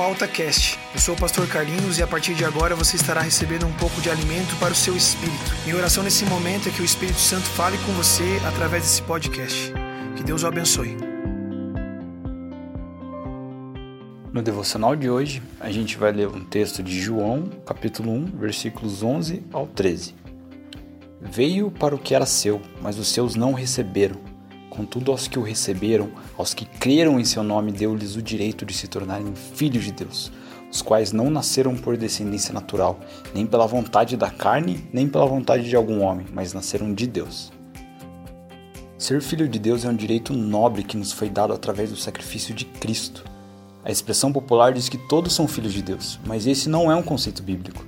ao AltaCast. Eu sou o pastor Carlinhos e a partir de agora você estará recebendo um pouco de alimento para o seu espírito. Minha oração nesse momento é que o Espírito Santo fale com você através desse podcast. Que Deus o abençoe. No devocional de hoje, a gente vai ler um texto de João, capítulo 1, versículos 11 ao 13. Veio para o que era seu, mas os seus não receberam. Contudo, aos que o receberam, aos que creram em seu nome, deu-lhes o direito de se tornarem filhos de Deus, os quais não nasceram por descendência natural, nem pela vontade da carne, nem pela vontade de algum homem, mas nasceram de Deus. Ser filho de Deus é um direito nobre que nos foi dado através do sacrifício de Cristo. A expressão popular diz que todos são filhos de Deus, mas esse não é um conceito bíblico.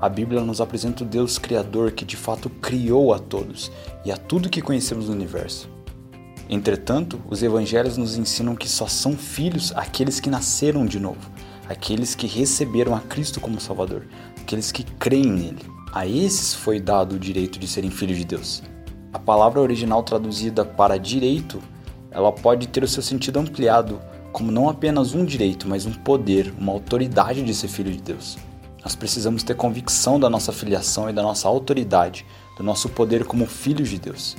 A Bíblia nos apresenta o Deus Criador que de fato criou a todos e a tudo que conhecemos no universo. Entretanto, os evangelhos nos ensinam que só são filhos aqueles que nasceram de novo, aqueles que receberam a Cristo como Salvador, aqueles que creem nele. A esses foi dado o direito de serem filhos de Deus. A palavra original traduzida para direito, ela pode ter o seu sentido ampliado como não apenas um direito, mas um poder, uma autoridade de ser filho de Deus. Nós precisamos ter convicção da nossa filiação e da nossa autoridade, do nosso poder como filhos de Deus.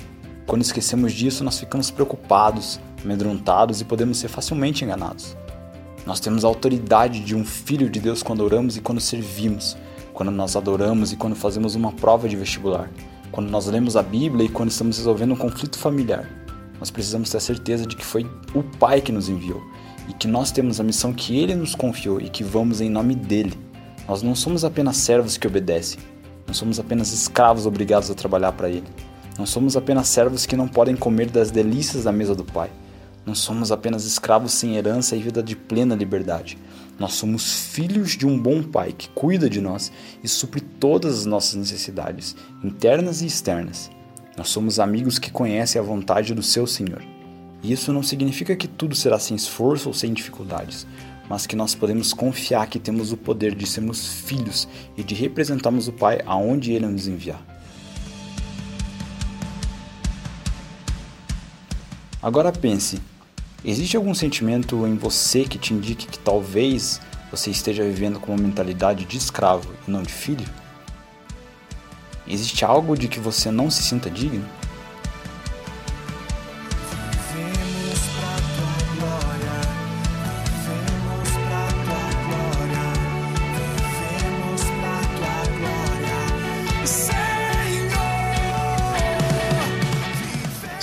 Quando esquecemos disso, nós ficamos preocupados, amedrontados e podemos ser facilmente enganados. Nós temos a autoridade de um filho de Deus quando oramos e quando servimos, quando nós adoramos e quando fazemos uma prova de vestibular, quando nós lemos a Bíblia e quando estamos resolvendo um conflito familiar. Nós precisamos ter certeza de que foi o Pai que nos enviou e que nós temos a missão que Ele nos confiou e que vamos em nome dele. Nós não somos apenas servos que obedecem, não somos apenas escravos obrigados a trabalhar para Ele. Não somos apenas servos que não podem comer das delícias da mesa do Pai. Não somos apenas escravos sem herança e vida de plena liberdade. Nós somos filhos de um bom Pai que cuida de nós e supre todas as nossas necessidades, internas e externas. Nós somos amigos que conhecem a vontade do seu Senhor. E isso não significa que tudo será sem esforço ou sem dificuldades, mas que nós podemos confiar que temos o poder de sermos filhos e de representarmos o Pai aonde Ele nos enviar. Agora pense: existe algum sentimento em você que te indique que talvez você esteja vivendo com uma mentalidade de escravo e não de filho? Existe algo de que você não se sinta digno?